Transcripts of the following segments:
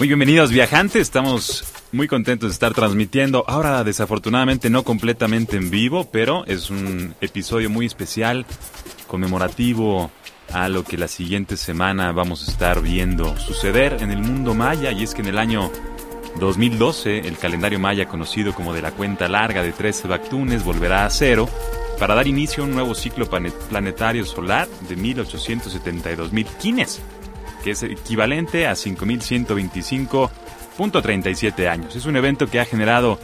Muy bienvenidos viajantes, estamos muy contentos de estar transmitiendo, ahora desafortunadamente no completamente en vivo, pero es un episodio muy especial, conmemorativo a lo que la siguiente semana vamos a estar viendo suceder en el mundo maya, y es que en el año 2012 el calendario maya conocido como de la cuenta larga de 13 Bactunes volverá a cero para dar inicio a un nuevo ciclo planetario solar de 1872.000 quines que es equivalente a 5.125.37 años. Es un evento que ha generado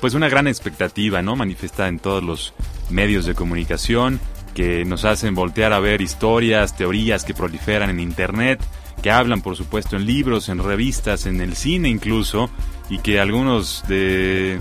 pues una gran expectativa, ¿no? Manifestada en todos los medios de comunicación que nos hacen voltear a ver historias, teorías que proliferan en internet, que hablan por supuesto en libros, en revistas, en el cine incluso, y que algunos de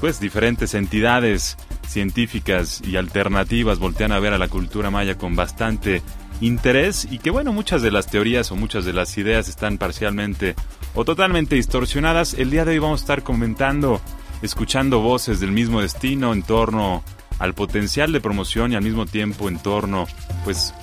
pues diferentes entidades científicas y alternativas voltean a ver a la cultura maya con bastante interés y que bueno, muchas de las teorías o muchas de las ideas están parcialmente o totalmente distorsionadas. El día de hoy vamos a estar comentando, escuchando voces del mismo destino en torno al potencial de promoción y al mismo tiempo en torno pues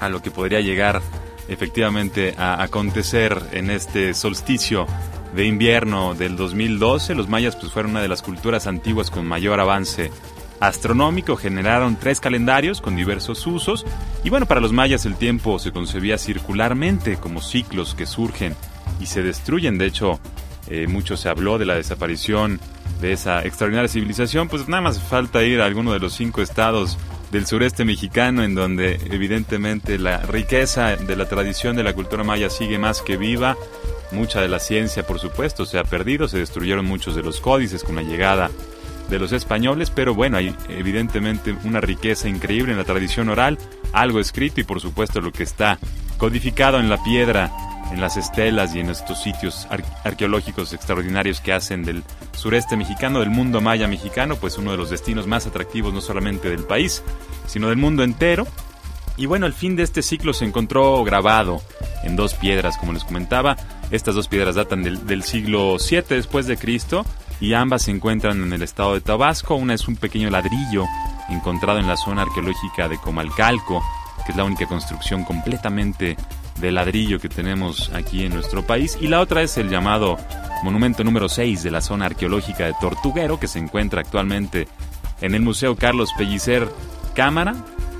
a lo que podría llegar efectivamente a acontecer en este solsticio de invierno del 2012. Los mayas pues fueron una de las culturas antiguas con mayor avance astronómico generaron tres calendarios con diversos usos y bueno, para los mayas el tiempo se concebía circularmente como ciclos que surgen y se destruyen. De hecho, eh, mucho se habló de la desaparición de esa extraordinaria civilización, pues nada más falta ir a alguno de los cinco estados del sureste mexicano en donde evidentemente la riqueza de la tradición de la cultura maya sigue más que viva. Mucha de la ciencia, por supuesto, se ha perdido, se destruyeron muchos de los códices con la llegada de los españoles, pero bueno, hay evidentemente una riqueza increíble en la tradición oral, algo escrito y por supuesto lo que está codificado en la piedra, en las estelas y en estos sitios arqueológicos extraordinarios que hacen del sureste mexicano, del mundo maya mexicano, pues uno de los destinos más atractivos no solamente del país, sino del mundo entero. Y bueno, el fin de este ciclo se encontró grabado en dos piedras, como les comentaba. Estas dos piedras datan del, siglo 7 después de Cristo y ambas se encuentran en el estado de Tabasco. Una es un pequeño ladrillo encontrado en la zona arqueológica de Comalcalco, que es la única construcción completamente de ladrillo que tenemos aquí en nuestro país, y la otra es el llamado monumento número 6 de la zona arqueológica de Tortuguero, que se encuentra actualmente en el Museo Carlos Pellicer Cámara.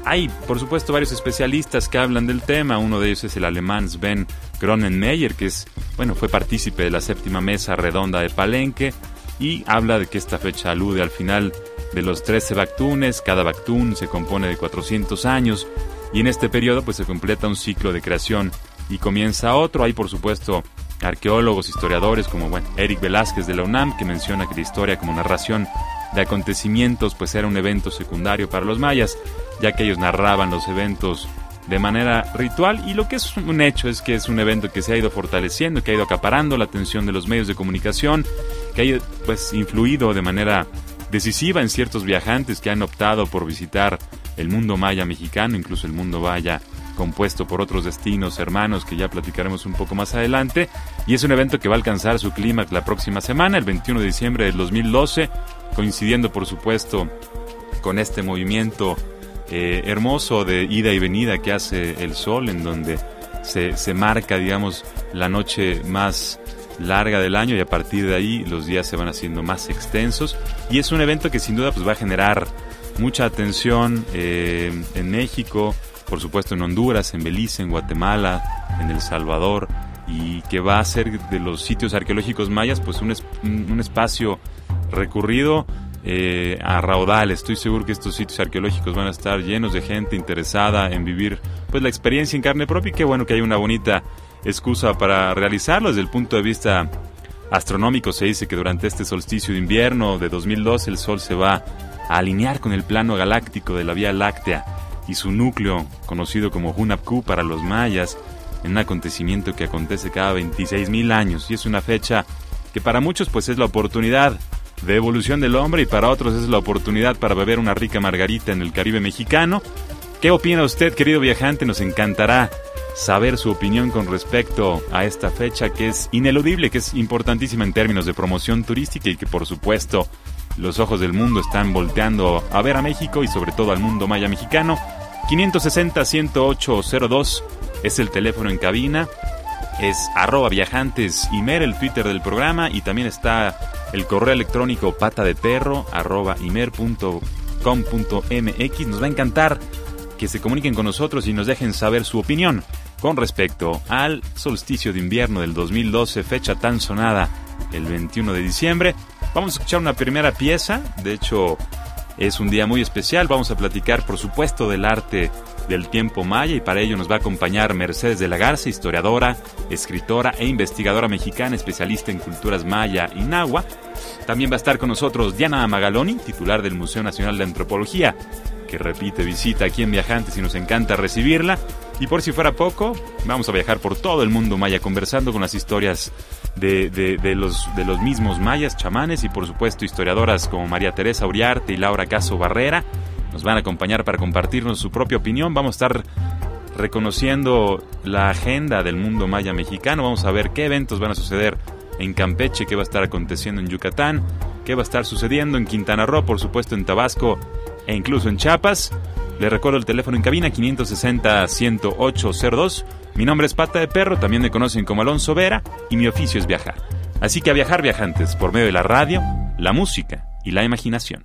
Hay, por supuesto, varios especialistas que hablan del tema. Uno de ellos es el alemán Sven Gronenmeyer, que es, bueno, fue partícipe de la séptima mesa redonda de Palenque y habla de que esta fecha alude al final de los 13 Bactunes, cada Bactún se compone de 400 años y en este periodo pues se completa un ciclo de creación y comienza otro. Hay por supuesto arqueólogos, historiadores como Eric Velázquez de la UNAM que menciona que la historia como narración de acontecimientos pues era un evento secundario para los mayas, ya que ellos narraban los eventos de manera ritual y lo que es un hecho es que es un evento que se ha ido fortaleciendo, que ha ido acaparando la atención de los medios de comunicación, que ha pues influido de manera decisiva en ciertos viajantes que han optado por visitar el mundo maya mexicano, incluso el mundo maya compuesto por otros destinos hermanos que ya platicaremos un poco más adelante. Y es un evento que va a alcanzar su clímax la próxima semana, el 21 de diciembre del 2012, coincidiendo por supuesto con este movimiento eh, hermoso de ida y venida que hace el sol, en donde se, se marca, digamos, la noche más larga del año y a partir de ahí los días se van haciendo más extensos. Y es un evento que sin duda pues va a generar mucha atención eh, en México, por supuesto en Honduras, en Belice, en Guatemala, en El Salvador y que va a ser de los sitios arqueológicos mayas pues un, un espacio recurrido eh, a raudal. Estoy seguro que estos sitios arqueológicos van a estar llenos de gente interesada en vivir pues la experiencia en carne propia y qué bueno que hay una bonita excusa para realizarlo desde el punto de vista astronómico. Se dice que durante este solsticio de invierno de 2012 el Sol se va a alinear con el plano galáctico de la Vía Láctea y su núcleo, conocido como Hunapku para los mayas, en un acontecimiento que acontece cada 26.000 años y es una fecha que para muchos pues es la oportunidad de evolución del hombre y para otros es la oportunidad para beber una rica margarita en el Caribe mexicano. ¿Qué opina usted, querido viajante? Nos encantará saber su opinión con respecto a esta fecha que es ineludible, que es importantísima en términos de promoción turística y que por supuesto los ojos del mundo están volteando a ver a México y sobre todo al mundo maya mexicano. 560-108-02 es el teléfono en cabina. Es arroba viajantes imer el Twitter del programa y también está el correo electrónico pata de perro. Nos va a encantar que se comuniquen con nosotros y nos dejen saber su opinión con respecto al solsticio de invierno del 2012, fecha tan sonada el 21 de diciembre. Vamos a escuchar una primera pieza, de hecho es un día muy especial, vamos a platicar por supuesto del arte del tiempo maya y para ello nos va a acompañar Mercedes de la Garza, historiadora, escritora e investigadora mexicana especialista en culturas maya y nahua. También va a estar con nosotros Diana Magaloni, titular del Museo Nacional de Antropología, que repite visita aquí en Viajantes y nos encanta recibirla. Y por si fuera poco, vamos a viajar por todo el mundo maya conversando con las historias de, los, los mismos mayas, chamanes y por supuesto historiadoras como María Teresa Uriarte y Laura Caso Barrera. Nos van a acompañar para compartirnos su propia opinión. Vamos a estar reconociendo la agenda del mundo maya mexicano. Vamos a ver qué eventos van a suceder en Campeche, qué va a estar aconteciendo en Yucatán, qué va a estar sucediendo en Quintana Roo, por supuesto en Tabasco e incluso en Chiapas. Le recuerdo el teléfono en cabina 560-10802. Mi nombre es Pata de Perro, también me conocen como Alonso Vera y mi oficio es viajar. Así que a viajar viajantes por medio de la radio, la música y la imaginación.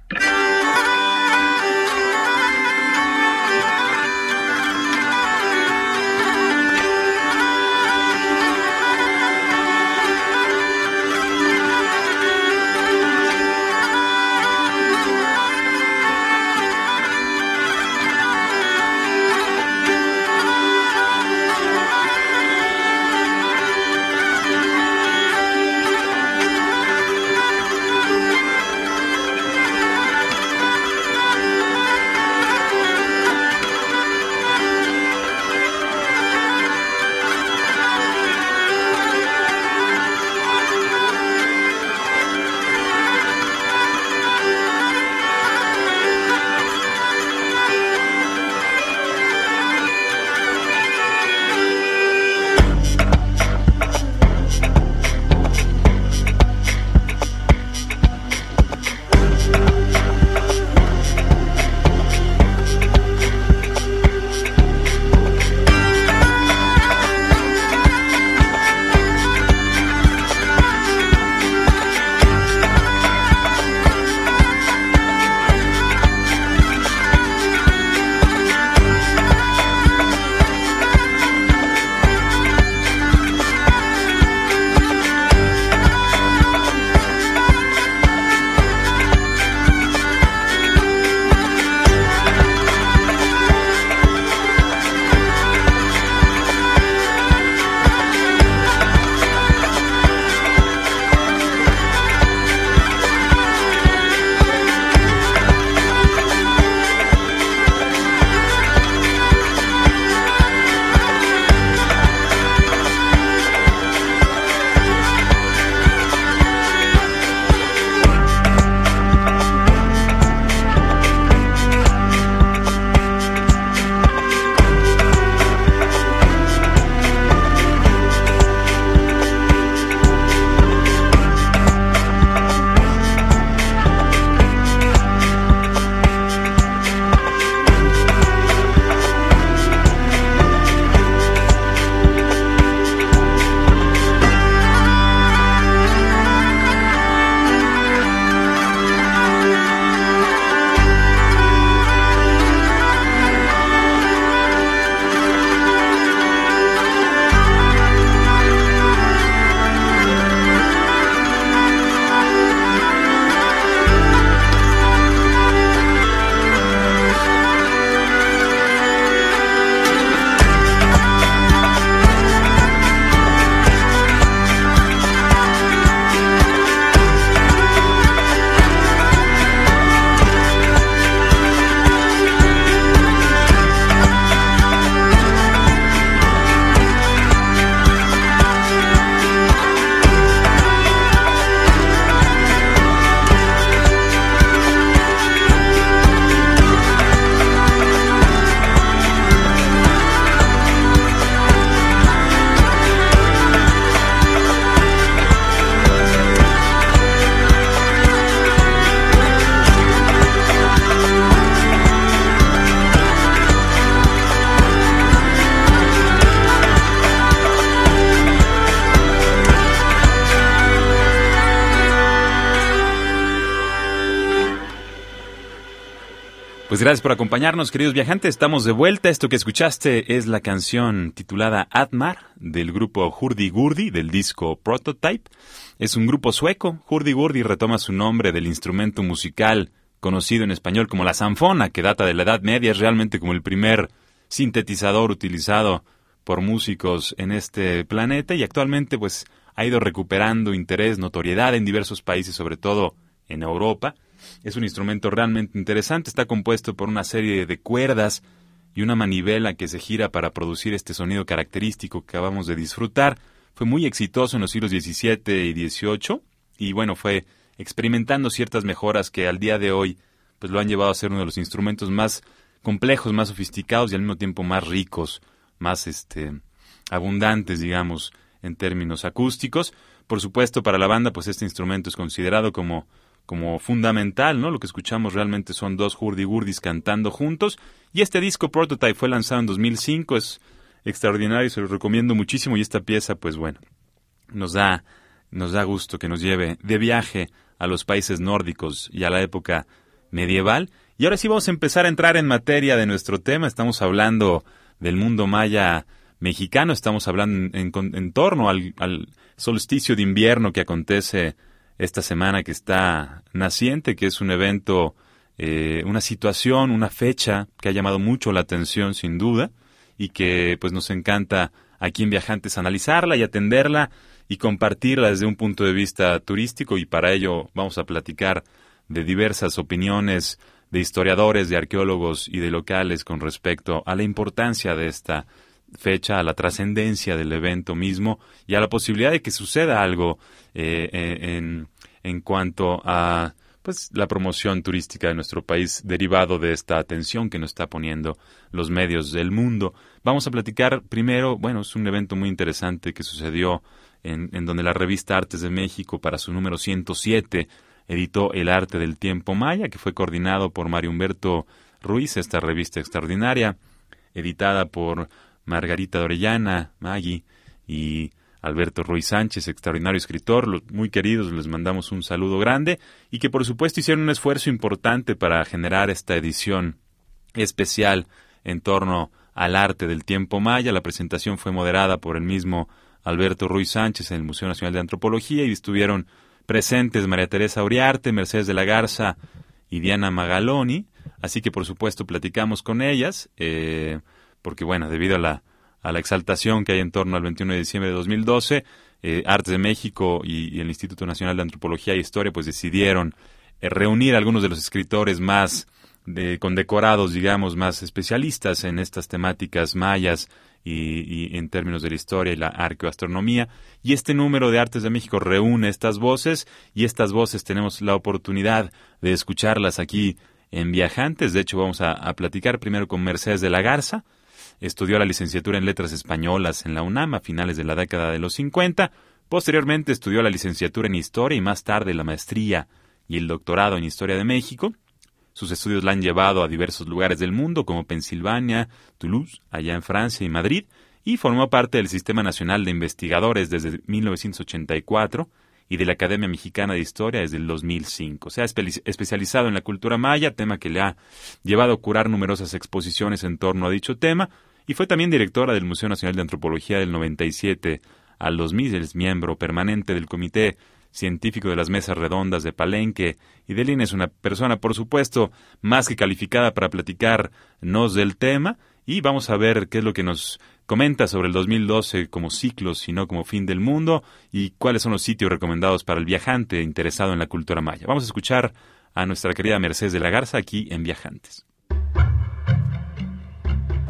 Gracias por acompañarnos, queridos viajantes. Estamos de vuelta. Esto que escuchaste es la canción titulada Atmar del grupo Hurdy Gurdy del disco Prototype. Es un grupo sueco. Hurdy Gurdy retoma su nombre del instrumento musical conocido en español como la sanfona, que data de la Edad Media, es realmente como el primer sintetizador utilizado por músicos en este planeta y actualmente pues ha ido recuperando interés, notoriedad en diversos países, sobre todo en Europa. Es un instrumento realmente interesante, está compuesto por una serie de cuerdas y una manivela que se gira para producir este sonido característico que acabamos de disfrutar. Fue muy exitoso en los siglos XVII y XVIII y bueno, fue experimentando ciertas mejoras que al día de hoy pues lo han llevado a ser uno de los instrumentos más complejos, más sofisticados y al mismo tiempo más ricos, más este abundantes, digamos, en términos acústicos. Por supuesto, para la banda, pues este instrumento es considerado como como fundamental, ¿no? Lo que escuchamos realmente son dos hurdy-gurdis cantando juntos. Y este disco Prototype fue lanzado en 2005, es extraordinario, se lo recomiendo muchísimo. Y esta pieza, pues bueno, nos da, nos da gusto que nos lleve de viaje a los países nórdicos y a la época medieval. Y ahora sí vamos a empezar a entrar en materia de nuestro tema. Estamos hablando del mundo maya mexicano, estamos hablando en, torno al, al solsticio de invierno que acontece esta semana que está naciente, que es un evento, eh, una situación, una fecha que ha llamado mucho la atención sin duda y que pues nos encanta aquí en Viajantes analizarla y atenderla y compartirla desde un punto de vista turístico. Y para ello vamos a platicar de diversas opiniones de historiadores, de arqueólogos y de locales con respecto a la importancia de esta fecha, a la trascendencia del evento mismo y a la posibilidad de que suceda algo eh, eh, en, en cuanto a pues la promoción turística de nuestro país derivado de esta atención que nos está poniendo los medios del mundo. Vamos a platicar primero, bueno, es un evento muy interesante que sucedió en, donde la revista Artes de México para su número 107 editó El arte del tiempo maya, que fue coordinado por Mario Humberto Ruiz, esta revista extraordinaria, editada por Margarita Dorellana, Maggie y Alberto Ruiz Sánchez, extraordinario escritor, los muy queridos, les mandamos un saludo grande y que por supuesto hicieron un esfuerzo importante para generar esta edición especial en torno al arte del tiempo maya. La presentación fue moderada por el mismo Alberto Ruiz Sánchez en el Museo Nacional de Antropología y estuvieron presentes María Teresa Uriarte, Mercedes de la Garza y Diana Magaloni, así que por supuesto platicamos con ellas, eh, porque bueno, debido a la a la exaltación que hay en torno al 21 de diciembre de 2012, eh, Artes de México y, el Instituto Nacional de Antropología e Historia pues decidieron eh, reunir a algunos de los escritores más de, condecorados, digamos, más especialistas en estas temáticas mayas y, en términos de la historia y la arqueoastronomía. Y este número de Artes de México reúne estas voces y estas voces tenemos la oportunidad de escucharlas aquí en Viajantes. De hecho, vamos a, a platicar primero con Mercedes de la Garza, Estudió la licenciatura en Letras Españolas en la UNAM a finales de la década de los 50. Posteriormente estudió la licenciatura en Historia y más tarde la maestría y el doctorado en Historia de México. Sus estudios la han llevado a diversos lugares del mundo como Pensilvania, Toulouse, allá en Francia y Madrid, y formó parte del Sistema Nacional de Investigadores desde 1984 y de la Academia Mexicana de Historia desde el 2005. Se ha especializado en la cultura maya, tema que le ha llevado a curar numerosas exposiciones en torno a dicho tema, y fue también directora del Museo Nacional de Antropología del 97 al 2000, es miembro permanente del Comité Científico de las Mesas Redondas de Palenque, y Delina es una persona, por supuesto, más que calificada para platicarnos del tema, y vamos a ver qué es lo que nos comenta sobre el 2012 como ciclo, sino como fin del mundo, y cuáles son los sitios recomendados para el viajante interesado en la cultura maya. Vamos a escuchar a nuestra querida Mercedes de la Garza aquí en Viajantes.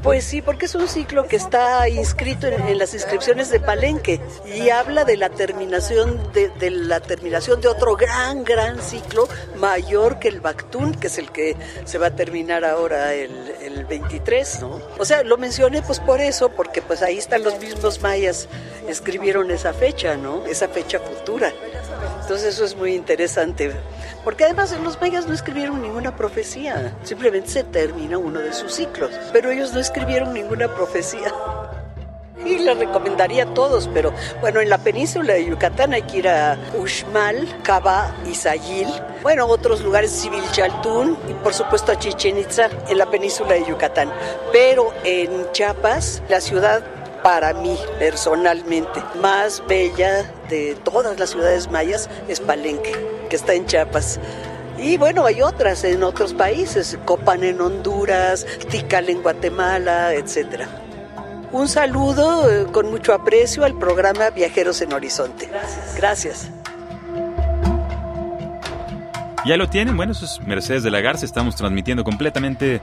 Pues sí, porque es un ciclo que está inscrito en, las inscripciones de Palenque y habla de la terminación de, la terminación de otro gran, gran ciclo mayor que el Bactún, que es el que se va a terminar ahora el, el 23, ¿no? O sea, lo mencioné pues por eso, porque pues ahí están los mismos mayas, escribieron esa fecha, ¿no? Esa fecha futura. Entonces eso es muy interesante. Porque además los mayas no escribieron ninguna profecía, simplemente se termina uno de sus ciclos, pero ellos no escribieron ninguna profecía. Y le recomendaría a todos, pero bueno, en la península de Yucatán hay que ir a Uxmal, Cava y Sayil. Bueno, otros lugares, Civilchaltún y por supuesto a Chichen Itza en la península de Yucatán. Pero en Chiapas, la ciudad para mí personalmente más bella de todas las ciudades mayas es Palenque, que está en Chiapas. Y bueno, hay otras en otros países, Copan en Honduras, Tikal en Guatemala, etc. Un saludo eh, con mucho aprecio al programa Viajeros en Horizonte. Gracias. Gracias. Ya lo tienen, bueno, eso es Mercedes de la Garza, estamos transmitiendo completamente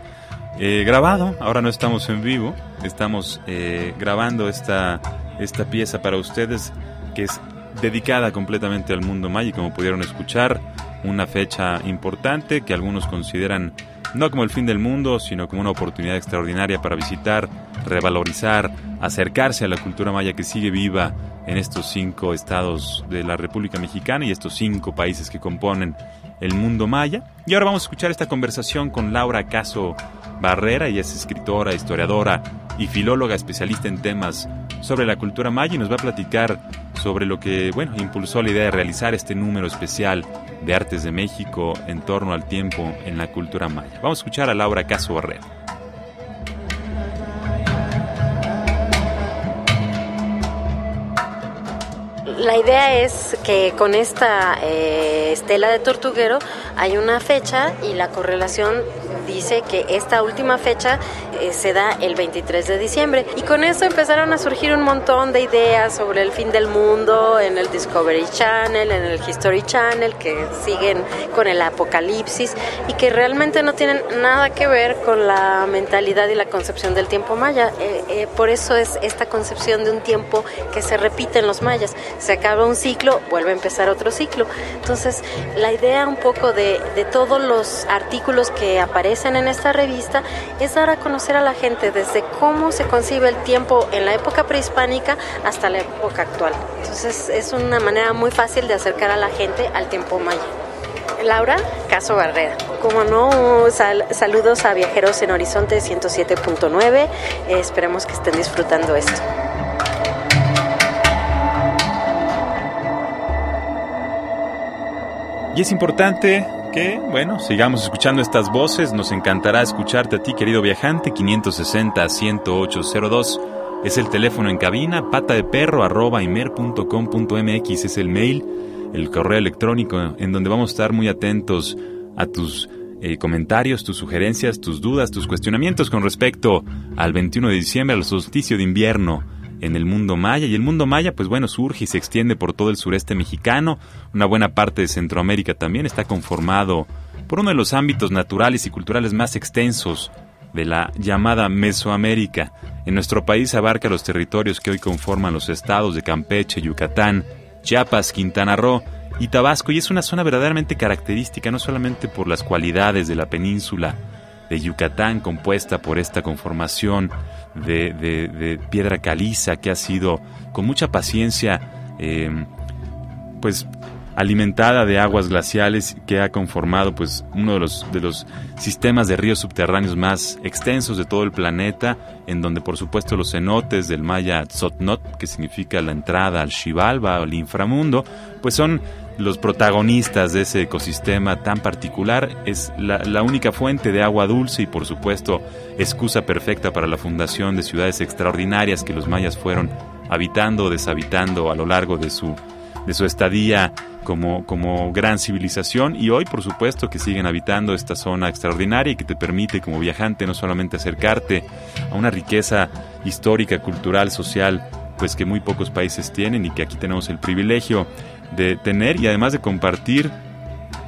eh, grabado, ahora no estamos en vivo, estamos eh, grabando esta, esta pieza para ustedes que es dedicada completamente al mundo maya y como pudieron escuchar, una fecha importante que algunos consideran no como el fin del mundo, sino como una oportunidad extraordinaria para visitar, revalorizar, acercarse a la cultura maya que sigue viva en estos cinco estados de la República Mexicana y estos cinco países que componen el mundo maya. Y ahora vamos a escuchar esta conversación con Laura Caso Barrera, ella es escritora, historiadora y filóloga especialista en temas sobre la cultura maya y nos va a platicar sobre lo que, bueno, impulsó la idea de realizar este número especial de Artes de México en torno al tiempo en la cultura maya. Vamos a escuchar a Laura Caso Barrera. La idea es que con esta eh, estela de tortuguero hay una fecha y la correlación dice que esta última fecha eh, se da el 23 de diciembre. Y con eso empezaron a surgir un montón de ideas sobre el fin del mundo en el Discovery Channel, en el History Channel, que siguen con el apocalipsis y que realmente no tienen nada que ver con la mentalidad y la concepción del tiempo maya. Eh, eh, por eso es esta concepción de un tiempo que se repite en los mayas. Se acaba un ciclo, vuelve a empezar otro ciclo. Entonces, la idea un poco de, de todos los artículos que aparecen en esta revista es dar a conocer a la gente desde cómo se concibe el tiempo en la época prehispánica hasta la época actual. Entonces es una manera muy fácil de acercar a la gente al tiempo maya. Laura Caso Barrera. Como no, saludos a viajeros en Horizonte 107.9. esperemos que estén disfrutando esto. Y es importante que, bueno, sigamos escuchando estas voces. Nos encantará escucharte a ti, querido viajante. 560-10802 es el teléfono en cabina. Pata de perro arroba es el mail, el correo electrónico en donde vamos a estar muy atentos a tus eh, comentarios, tus sugerencias, tus dudas, tus cuestionamientos con respecto al 21 de diciembre, al solsticio de invierno en el mundo maya. Y el mundo maya, pues bueno, surge y se extiende por todo el sureste mexicano. Una buena parte de Centroamérica también está conformado por uno de los ámbitos naturales y culturales más extensos de la llamada Mesoamérica. En nuestro país abarca los territorios que hoy conforman los estados de Campeche, Yucatán, Chiapas, Quintana Roo y Tabasco y es una zona verdaderamente característica no solamente por las cualidades de la península de Yucatán compuesta por esta conformación de, piedra caliza que ha sido con mucha paciencia em, pues alimentada de aguas glaciales que ha conformado pues uno de los, de los sistemas de ríos subterráneos más extensos de todo el planeta, en donde por supuesto los cenotes del maya Tzotnot, que significa la entrada al Xibalba o al inframundo, pues son los protagonistas de ese ecosistema tan particular. Es la, única fuente de agua dulce y por supuesto excusa perfecta para la fundación de ciudades extraordinarias que los mayas fueron habitando o deshabitando a lo largo de su, de su estadía como, como gran civilización y hoy por supuesto que siguen habitando esta zona extraordinaria y que te permite como viajante no solamente acercarte a una riqueza histórica, cultural, social, pues que muy pocos países tienen y que aquí tenemos el privilegio de tener y además de compartir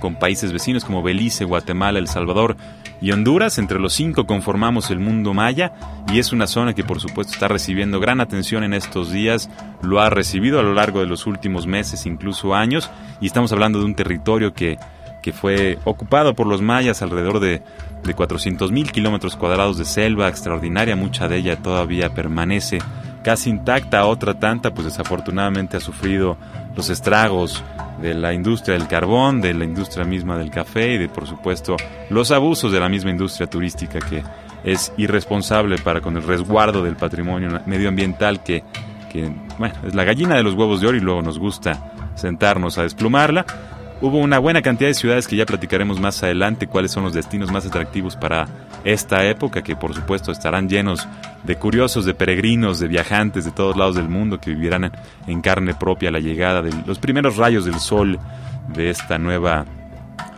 con países vecinos como Belice, Guatemala, El Salvador y Honduras. Entre los cinco conformamos el mundo maya y es una zona que por supuesto está recibiendo gran atención en estos días, lo ha recibido a lo largo de los últimos meses, incluso años, y estamos hablando de un territorio que, que fue ocupado por los mayas alrededor de, de 400 mil kilómetros cuadrados de selva extraordinaria, mucha de ella todavía permanece casi intacta, otra tanta pues desafortunadamente ha sufrido los estragos de la industria del carbón, de la industria misma del café y de por supuesto los abusos de la misma industria turística que es irresponsable para con el resguardo del patrimonio medioambiental que, que bueno, es la gallina de los huevos de oro y luego nos gusta sentarnos a desplumarla. Hubo una buena cantidad de ciudades que ya platicaremos más adelante cuáles son los destinos más atractivos para esta época, que por supuesto estarán llenos de curiosos, de peregrinos, de viajantes de todos lados del mundo que vivirán en carne propia la llegada de los primeros rayos del sol de esta nueva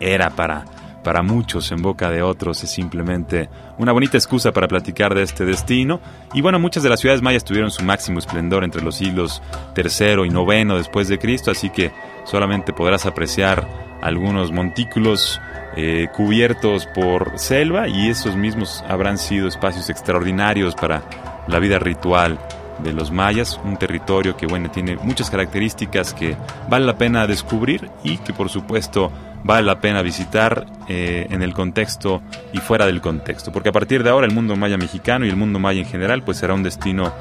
era para, para muchos, en boca de otros, es simplemente una bonita excusa para platicar de este destino. Y bueno, muchas de las ciudades mayas tuvieron su máximo esplendor entre los siglos tercero y noveno después de Cristo, así que solamente podrás apreciar algunos montículos eh, cubiertos por selva y esos mismos habrán sido espacios extraordinarios para la vida ritual de los mayas, un territorio que bueno tiene muchas características que vale la pena descubrir y que por supuesto vale la pena visitar eh, en el contexto y fuera del contexto, porque a partir de ahora el mundo maya mexicano y el mundo maya en general pues será un destino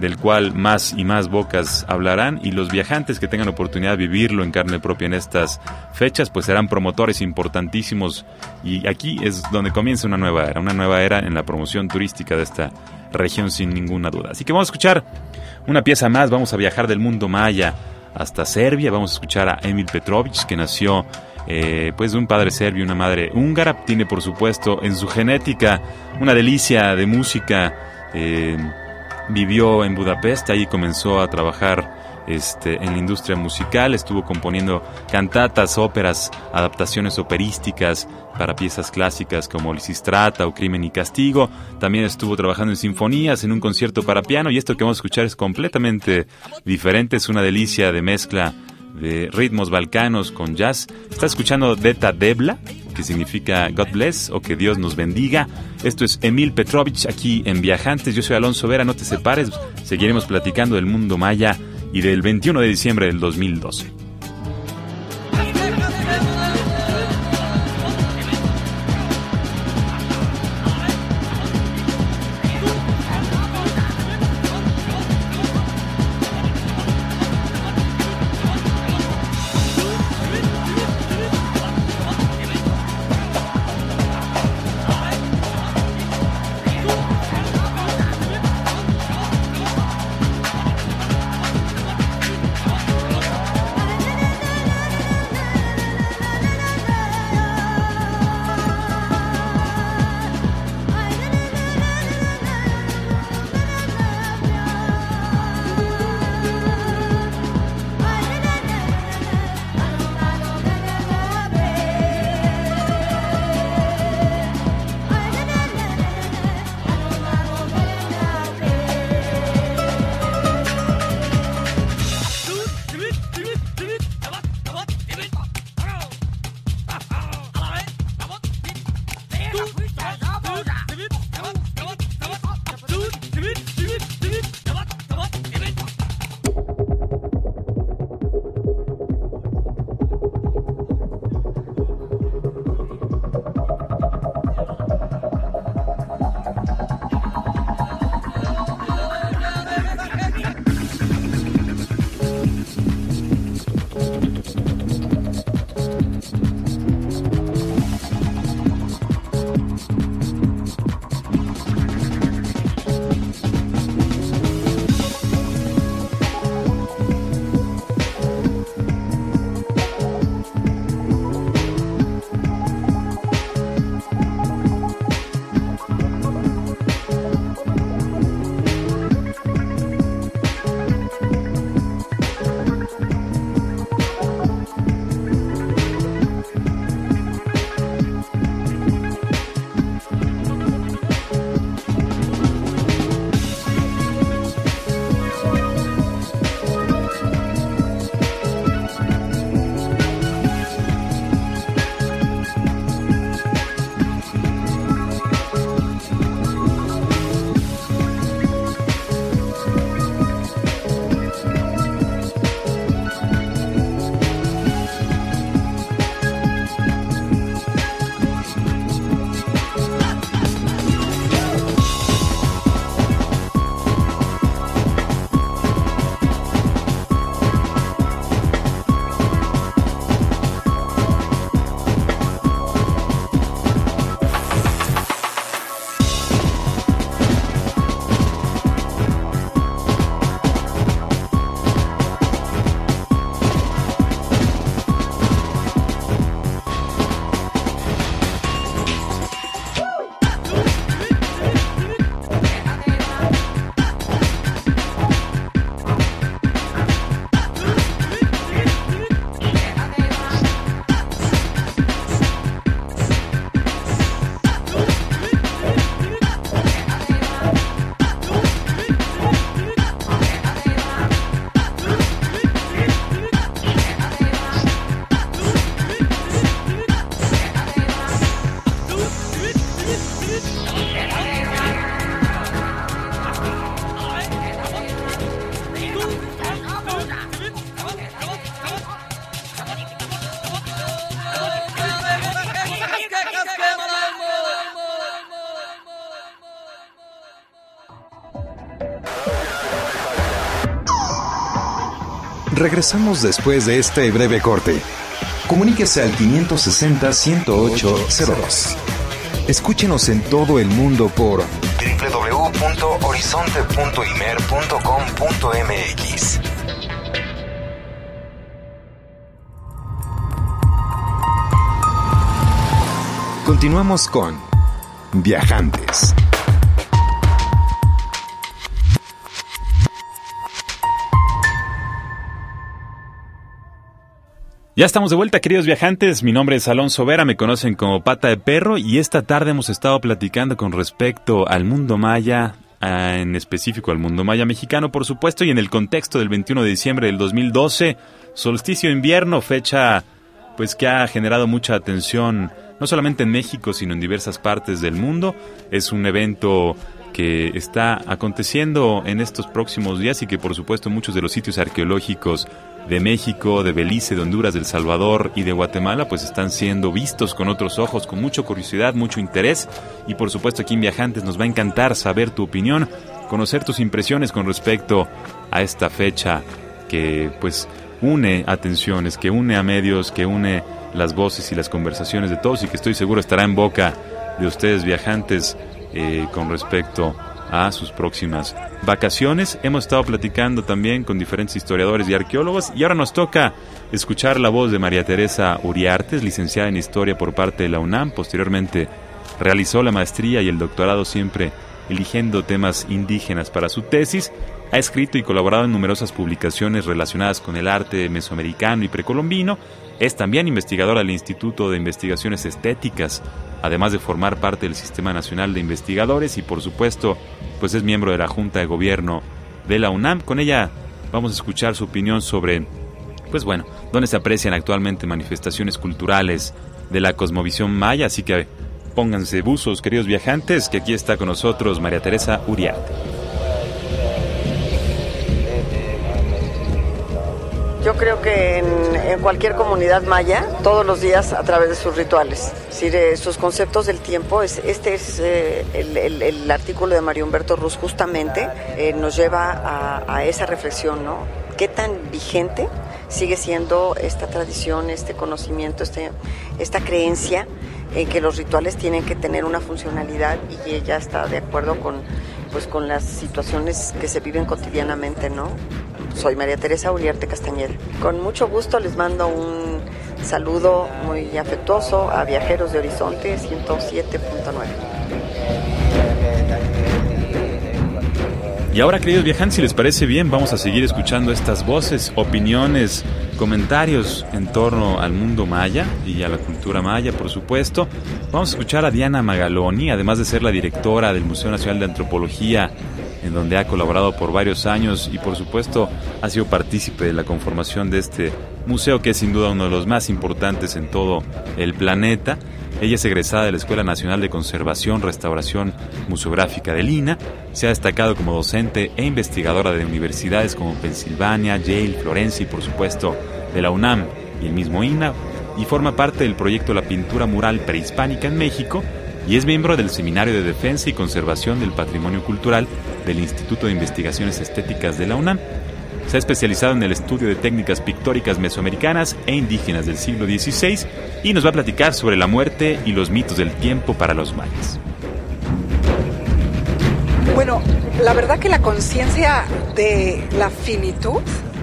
del cual más y más bocas hablarán y los viajantes que tengan oportunidad de vivirlo en carne propia en estas fechas pues serán promotores importantísimos. Y aquí es donde comienza una nueva era, una nueva era en la promoción turística de esta región sin ninguna duda. Así que vamos a escuchar una pieza más, vamos a viajar del mundo maya hasta Serbia, vamos a escuchar a Emil Petrovich que nació eh, pues de un padre serbio y una madre húngara, tiene por supuesto en su genética una delicia de música. Eh, vivió en Budapest, ahí comenzó a trabajar este, en la industria musical, estuvo componiendo cantatas, óperas, adaptaciones operísticas para piezas clásicas como Lisistrata o Crimen y Castigo. También estuvo trabajando en sinfonías, en un concierto para piano y esto que vamos a escuchar es completamente diferente, es una delicia de mezcla de ritmos balcanos con jazz. Está escuchando Deta Debla, que significa God bless o que Dios nos bendiga. Esto es Emil Petrovich aquí en Viajantes. Yo soy Alonso Vera, no te separes. Seguiremos platicando del mundo maya y del 21 de diciembre del 2012. Regresamos después de este breve corte. Comuníquese al 560 108 02. Escúchenos en todo el mundo por www.horizonte.imer.com.mx. Continuamos con Viajantes. Ya estamos de vuelta, queridos viajantes. Mi nombre es Alonso Vera, me conocen como Pata de Perro y esta tarde hemos estado platicando con respecto al mundo maya, en específico al mundo maya mexicano, por supuesto, y en el contexto del 21 de diciembre del 2012, solsticio invierno, fecha pues que ha generado mucha atención no solamente en México, sino en diversas partes del mundo. Es un evento que está aconteciendo en estos próximos días y que por supuesto muchos de los sitios arqueológicos de México, de Belice, de Honduras, del Salvador y de Guatemala, pues están siendo vistos con otros ojos, con mucha curiosidad, mucho interés. Y por supuesto aquí en Viajantes nos va a encantar saber tu opinión, conocer tus impresiones con respecto a esta fecha que pues une atenciones, que une a medios, que une las voces y las conversaciones de todos y que estoy seguro estará en boca de ustedes viajantes eh, con respecto a sus próximas vacaciones. Hemos estado platicando también con diferentes historiadores y arqueólogos y ahora nos toca escuchar la voz de María Teresa Uriartes, licenciada en Historia por parte de la UNAM. Posteriormente realizó la maestría y el doctorado siempre eligiendo temas indígenas para su tesis. Ha escrito y colaborado en numerosas publicaciones relacionadas con el arte mesoamericano y precolombino. Es también investigadora del Instituto de Investigaciones Estéticas además de formar parte del Sistema Nacional de Investigadores y por supuesto, pues es miembro de la Junta de Gobierno de la UNAM. Con ella vamos a escuchar su opinión sobre, pues bueno, dónde se aprecian actualmente manifestaciones culturales de la cosmovisión maya, así que pónganse buzos, queridos viajantes, que aquí está con nosotros María Teresa Uriarte. Yo creo que en, cualquier comunidad maya, todos los días a través de sus rituales, sus conceptos del tiempo, es, este es eh, el, artículo de Mario Humberto Ruz justamente, eh, nos lleva a, esa reflexión, ¿no? ¿Qué tan vigente sigue siendo esta tradición, este conocimiento, este, esta creencia en que los rituales tienen que tener una funcionalidad y ella está de acuerdo con, pues, con las situaciones que se viven cotidianamente, ¿no? Soy María Teresa Uriarte Castañeda. Con mucho gusto les mando un saludo muy afectuoso a Viajeros de Horizonte 107.9. Y ahora, queridos viajantes, si les parece bien, vamos a seguir escuchando estas voces, opiniones, comentarios en torno al mundo maya y a la cultura maya, por supuesto. Vamos a escuchar a Diana Magaloni, además de ser la directora del Museo Nacional de Antropología en donde ha colaborado por varios años y por supuesto ha sido partícipe de la conformación de este museo que es sin duda uno de los más importantes en todo el planeta. Ella es egresada de la Escuela Nacional de Conservación, Restauración Museográfica de Lina. Se ha destacado como docente e investigadora de universidades como Pensilvania, Yale, Florencia y por supuesto de la UNAM y el mismo INA y forma parte del proyecto La Pintura Mural Prehispánica en México y es miembro del Seminario de Defensa y Conservación del Patrimonio Cultural del Instituto de Investigaciones Estéticas de la UNAM. Se ha especializado en el estudio de técnicas pictóricas mesoamericanas e indígenas del siglo XVI y nos va a platicar sobre la muerte y los mitos del tiempo para los mayas. Bueno, la verdad que la conciencia de la finitud,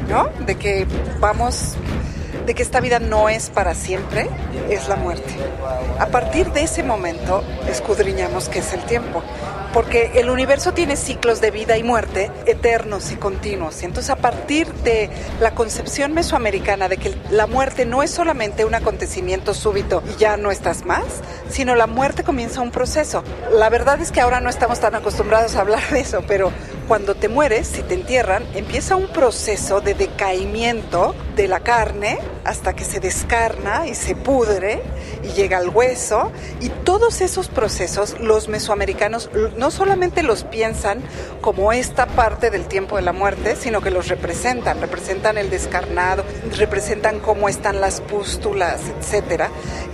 ¿no? De que vamos de que esta vida no es para siempre, es la muerte. A partir de ese momento escudriñamos qué es el tiempo porque el universo tiene ciclos de vida y muerte eternos y continuos. Entonces a partir de la concepción mesoamericana de que la muerte no es solamente un acontecimiento súbito y ya no estás más, sino la muerte comienza un proceso. La verdad es que ahora no estamos tan acostumbrados a hablar de eso, pero cuando te mueres, si te entierran, empieza un proceso de decaimiento de la carne hasta que se descarna y se pudre y llega al hueso. Y todos esos procesos los mesoamericanos no solamente los piensan como esta parte del tiempo de la muerte, sino que los representan, representan el descarnado, representan cómo están las pústulas, etcétera.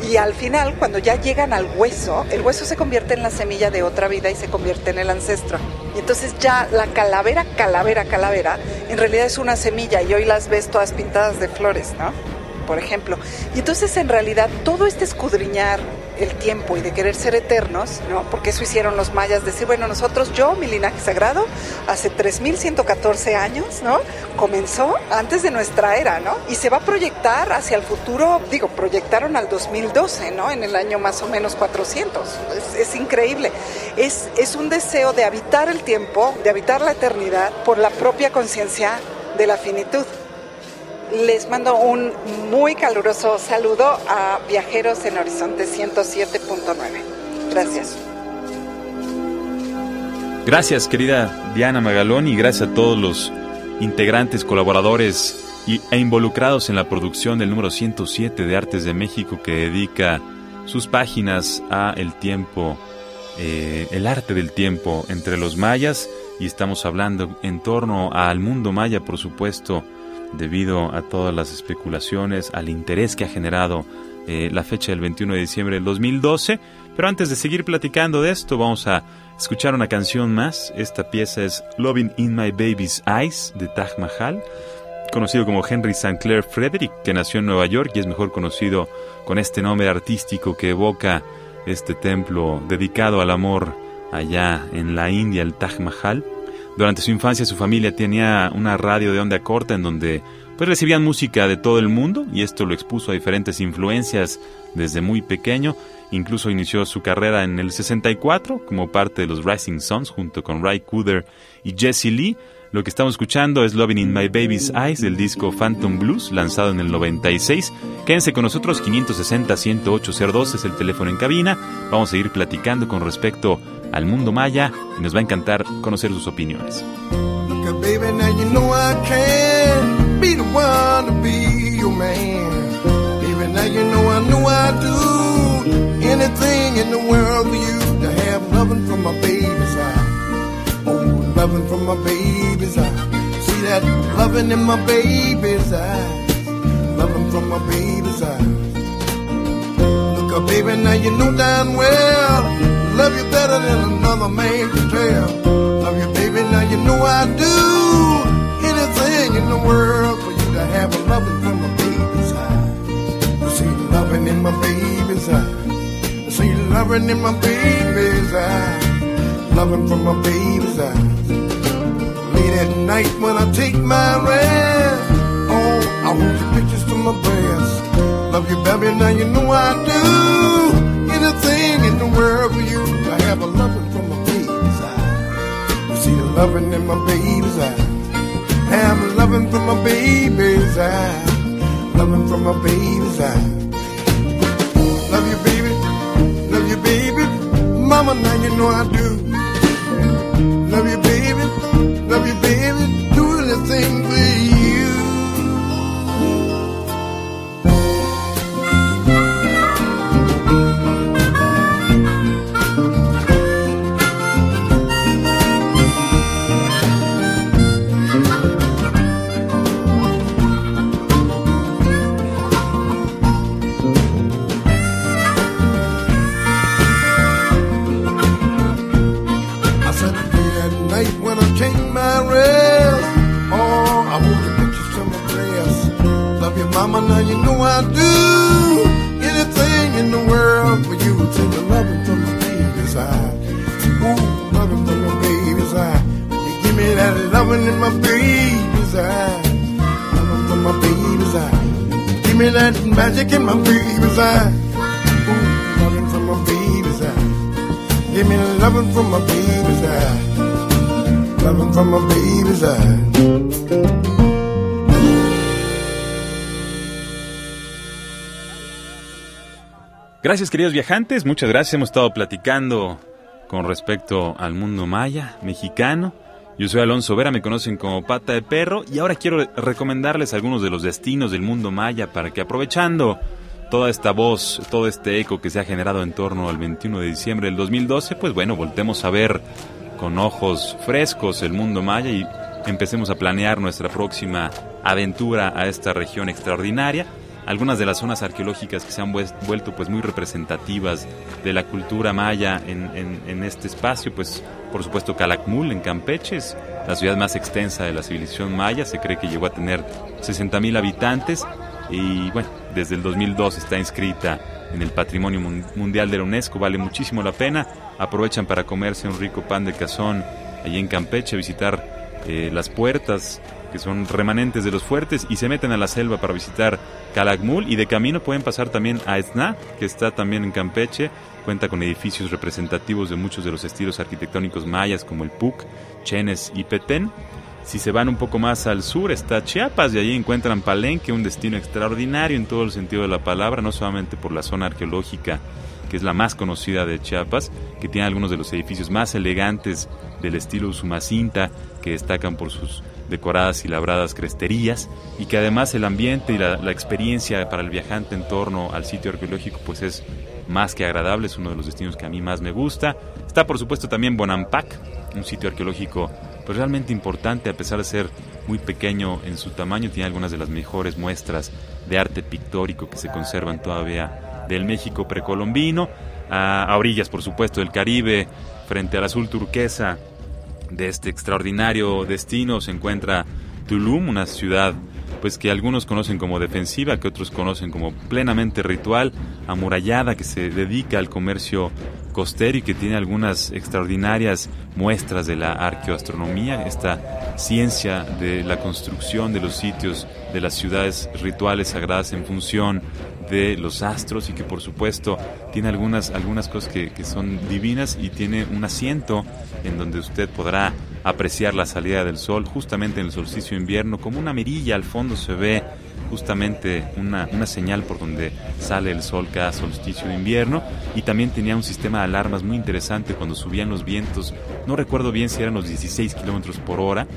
Y al final, cuando ya llegan al hueso, el hueso se convierte en la semilla de otra vida y se convierte en el ancestro. Y entonces ya la calavera, calavera, calavera, en realidad es una semilla y hoy las ves todas pintadas de flores, ¿no? Por ejemplo. Y entonces en realidad todo este escudriñar el tiempo y de querer ser eternos, ¿no? Porque eso hicieron los mayas, decir, bueno, nosotros, yo, mi linaje sagrado, hace 3114 años, ¿no? Comenzó antes de nuestra era, ¿no? Y se va a proyectar hacia el futuro, digo, proyectaron al 2012, ¿no? En el año más o menos 400. Es, es increíble. Es, es un deseo de habitar el tiempo, de habitar la eternidad por la propia conciencia de la finitud. Les mando un muy caluroso saludo a viajeros en Horizonte 107.9. Gracias. Gracias, querida Diana Magalón, y gracias a todos los integrantes, colaboradores y, e involucrados en la producción del número 107 de Artes de México que dedica sus páginas a el tiempo, eh, el arte del tiempo entre los mayas y estamos hablando en torno al mundo maya, por supuesto, debido a todas las especulaciones, al interés que ha generado eh, la fecha del 21 de diciembre del 2012. Pero antes de seguir platicando de esto, vamos a escuchar una canción más. Esta pieza es Loving in My Baby's Eyes de Taj Mahal, conocido como Henry St. Clair Frederick, que nació en Nueva York y es mejor conocido con este nombre artístico que evoca este templo dedicado al amor allá en la India, el Taj Mahal. Durante su infancia su familia tenía una radio de onda corta en donde pues recibían música de todo el mundo y esto lo expuso a diferentes influencias desde muy pequeño. Incluso inició su carrera en el 64 como parte de los Rising Suns junto con Ray Cooder y Jesse Lee. Lo que estamos escuchando es Loving in My Baby's Eyes del disco Phantom Blues, lanzado en el 96. Quédense con nosotros, 560-10802 es el teléfono en cabina. Vamos a seguir platicando con respecto al mundo maya y nos va a encantar conocer sus opiniones. Baby, now you know. Oh, damn well. Love you better than another man can tell. Love you, baby, now you know I do anything in the world for you to have a loving from my baby's eyes. You see loving in my baby's eyes. You see loving in my baby's eyes. Loving from my baby's eyes. Late at night when I take my rest. Oh, I hold your pictures to my breast. Love you, baby, now you know I do anything in the world for you. Have a loving from my baby's eyes. You see the loving in my baby's eyes. Have a loving from my baby's eyes. Loving from my baby's eyes. Love you, baby. Love you, baby. Mama, now you know I do. Love you, baby. Love you, baby. Do Gracias queridos viajantes, muchas gracias. Hemos estado platicando con respecto al mundo maya, mexicano, Yo soy Alonso Vera, me conocen como Pata de Perro y ahora quiero recomendarles algunos de los destinos del mundo maya para que aprovechando toda esta voz, todo este eco que se ha generado en torno al 21 de diciembre del 2012, pues bueno, voltemos a ver con ojos frescos el mundo maya y empecemos a planear nuestra próxima aventura a esta región extraordinaria. Algunas de las zonas arqueológicas que se han vuelto pues muy representativas de la cultura maya en, este espacio, pues por supuesto Calakmul en Campeche es la ciudad más extensa de la civilización maya, se cree que llegó a tener 60.000 habitantes y bueno, desde el 2002 está inscrita en el Patrimonio Mundial de la UNESCO, vale muchísimo la pena. Aprovechan para comerse un rico pan de cazón allí en Campeche, visitar eh, las puertas que son remanentes de los fuertes y se meten a la selva para visitar Calakmul. Y de camino pueden pasar también a Etna, que está también en Campeche, cuenta con edificios representativos de muchos de los estilos arquitectónicos mayas como el Puc, Chenes y Petén. Si se van un poco más al sur está Chiapas y allí encuentran Palenque, un destino extraordinario en todo el sentido de la palabra, no solamente por la zona arqueológica que es la más conocida de Chiapas, que tiene algunos de los edificios más elegantes del estilo Sumacinta, que destacan por sus decoradas y labradas cresterías, y que además el ambiente y la, experiencia para el viajante en torno al sitio arqueológico pues es más que agradable, es uno de los destinos que a mí más me gusta. Está por supuesto también Bonampak, un sitio arqueológico pues realmente importante a pesar de ser muy pequeño en su tamaño, tiene algunas de las mejores muestras de arte pictórico que se conservan todavía del México precolombino, a, orillas por supuesto del Caribe, frente al azul turquesa de este extraordinario destino se encuentra Tulum, una ciudad pues que algunos conocen como defensiva, que otros conocen como plenamente ritual, amurallada, que se dedica al comercio costero y que tiene algunas extraordinarias muestras de la arqueoastronomía, esta ciencia de la construcción de los sitios de las ciudades rituales sagradas en función de los astros y que por supuesto tiene algunas, algunas cosas que, que son divinas y tiene un asiento en donde usted podrá apreciar la salida del sol justamente en el solsticio invierno, como una mirilla al fondo se ve justamente una, una, señal por donde sale el sol cada solsticio de invierno. Y también tenía un sistema de alarmas muy interesante cuando subían los vientos, no recuerdo bien si eran los 16 kilómetros por hora,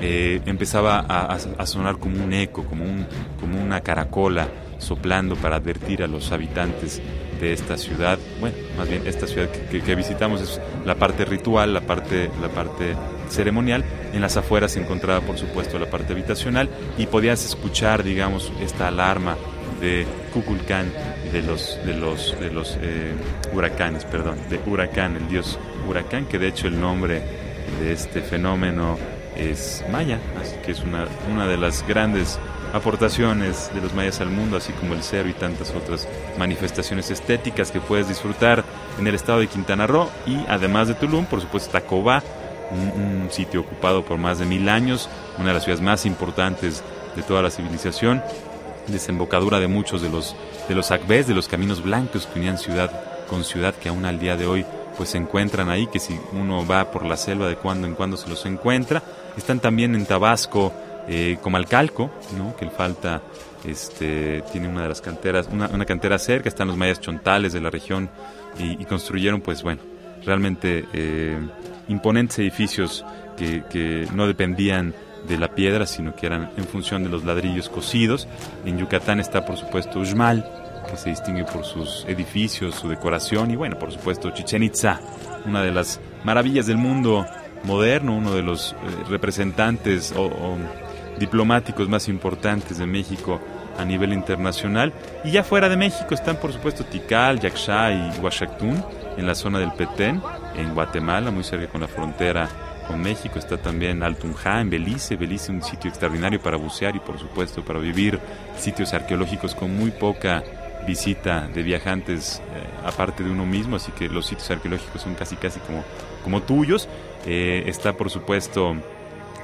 eh, empezaba a, a, sonar como un eco, como, un, como una caracola soplando para advertir a los habitantes de esta ciudad, bueno, más bien esta ciudad que, visitamos es la parte ritual, la parte, la parte ceremonial, en las afueras se encontraba por supuesto la parte habitacional y podías escuchar, digamos, esta alarma de Kukulcán, de los, de los, de los eh, huracanes, perdón, de huracán, el dios huracán, que de hecho el nombre de este fenómeno es maya, así que es una, una de las grandes aportaciones de los mayas al mundo, así como el cero y tantas otras manifestaciones estéticas que puedes disfrutar en el estado de Quintana Roo y además de Tulum, por supuesto Tacobá, un, sitio ocupado por más de mil años, una de las ciudades más importantes de toda la civilización, desembocadura de muchos de los de los akbés, de los caminos blancos que unían ciudad con ciudad que aún al día de hoy pues se encuentran ahí, que si uno va por la selva de cuando en cuando se los encuentra. Están también en Tabasco, eh, Comalcalco, que falta este, tiene una de las canteras, una, cantera cerca, están los mayas chontales de la región y, construyeron, pues bueno, realmente eh, imponentes edificios que, que, no dependían de la piedra, sino que eran en función de los ladrillos cocidos. En Yucatán está, por supuesto, Uxmal, que se distingue por sus edificios, su decoración, y bueno, por supuesto, Chichen Itza, una de las maravillas del mundo moderno, uno de los eh, representantes o diplomáticos más importantes de México a nivel internacional. Y ya fuera de México están, por supuesto, Tikal, Yaksha y Huachactún, en la zona del Petén, en Guatemala, muy cerca con la frontera con México. Está también Altunja, en Belice. Belice, un sitio extraordinario para bucear y, por supuesto, para vivir sitios arqueológicos con muy poca visita de viajantes eh, aparte de uno mismo, así que los sitios arqueológicos son casi casi como, como tuyos. Eh, está por supuesto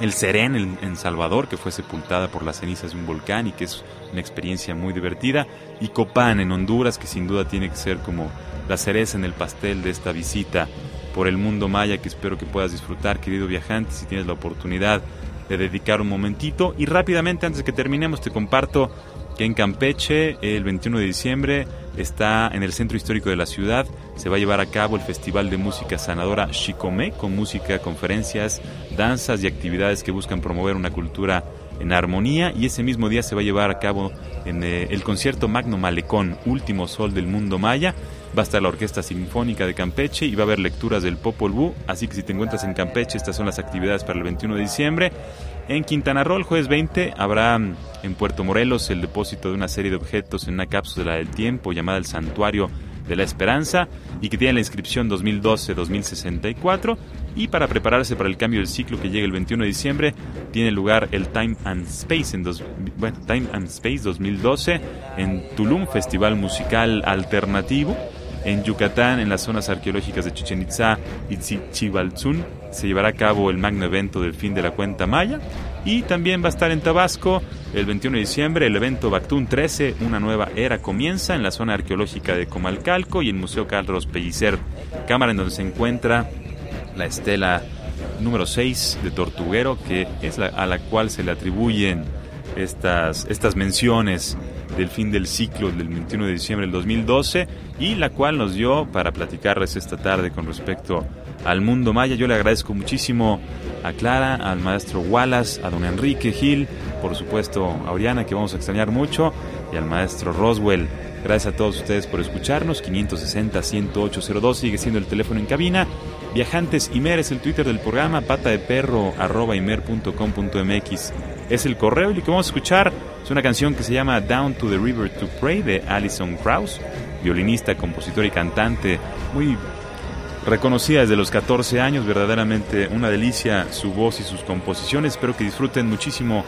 el Serén en, Salvador, que fue sepultada por las cenizas de un volcán y que es una experiencia muy divertida, y Copán en Honduras, que sin duda tiene que ser como la cereza en el pastel de esta visita por el mundo maya que espero que puedas disfrutar, querido viajante, si tienes la oportunidad de dedicar un momentito. Y rápidamente, antes que terminemos, te comparto que en Campeche, el 21 de diciembre, está en el centro histórico de la ciudad. Se va a llevar a cabo el Festival de Música Sanadora Chicomé, con música, conferencias, danzas y actividades que buscan promover una cultura en armonía. Y ese mismo día se va a llevar a cabo en eh, el concierto Magno Malecón, Último Sol del Mundo Maya. Va a estar la Orquesta Sinfónica de Campeche y va a haber lecturas del Popol Vuh. Así que si te encuentras en Campeche, estas son las actividades para el 21 de diciembre. En Quintana Roo, el jueves 20, habrá mm, en Puerto Morelos el depósito de una serie de objetos en una cápsula del tiempo llamada el Santuario de la Esperanza y que tiene la inscripción 2012-2064. Y para prepararse para el cambio del ciclo que llega el 21 de diciembre, tiene lugar el Time and Space, en Time and Space 2012 en Tulum, Festival Musical Alternativo. En Yucatán, en las zonas arqueológicas de Chichen Itza y Chivalzún, se llevará a cabo el magno evento del fin de la cuenta maya. Y también va a estar en Tabasco el 21 de diciembre el evento Bactún 13, una nueva era comienza en la zona arqueológica de Comalcalco y el Museo Carlos Pellicer, cámara en donde se encuentra la estela número 6 de Tortuguero, que es a la cual se le atribuyen estas, estas menciones del fin del ciclo del 21 de diciembre del 2012 y la cual nos dio para platicarles esta tarde con respecto al mundo maya. Yo le agradezco muchísimo a Clara, al maestro Wallace, a don Enrique Gil, por supuesto a Oriana, que vamos a extrañar mucho, y al maestro Roswell. Gracias a todos ustedes por escucharnos. 560-10802 sigue siendo el teléfono en cabina. Viajantes Imer es el Twitter del programa. Pata de perro arroba imer.com.mx es el correo. Y lo que vamos a escuchar es una canción que se llama Down to the River to Pray de Alison Krauss, violinista, compositor y cantante muy reconocida desde los 14 años, verdaderamente una delicia su voz y sus composiciones. Espero que disfruten muchísimo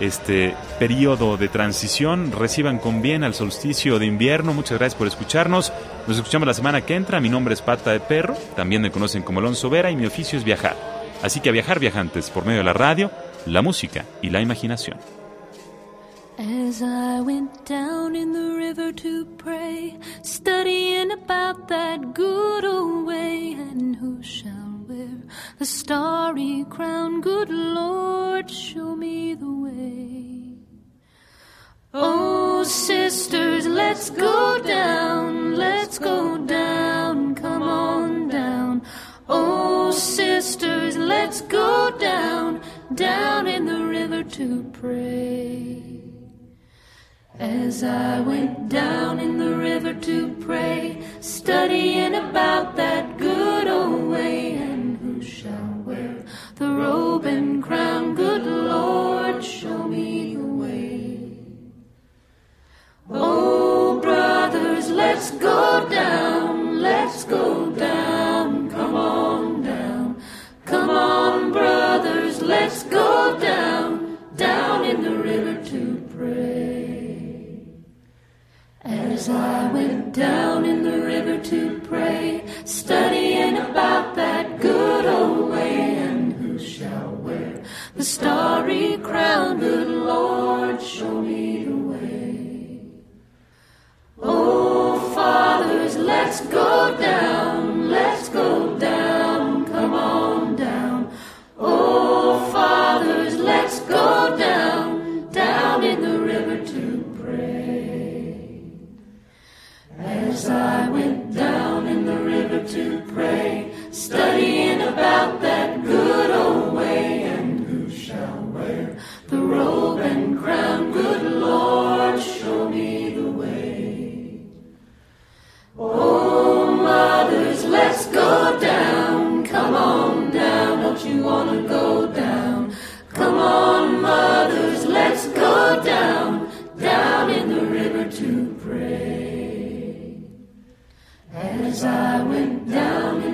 este periodo de transición, reciban con bien al solsticio de invierno. Muchas gracias por escucharnos. Nos escuchamos la semana que entra. Mi nombre es Pata de Perro, también me conocen como Alonso Vera y mi oficio es viajar. Así que a viajar viajantes por medio de la radio, la música y la imaginación. As I went down in the river to pray, studying about that good old way, and who shall wear the starry crown? Good Lord, show me the way. Oh, sisters, let's go down, let's go down, come on down. Oh, sisters, let's go down, down in the river to pray. As I went down in the river to pray, studying about that As I went down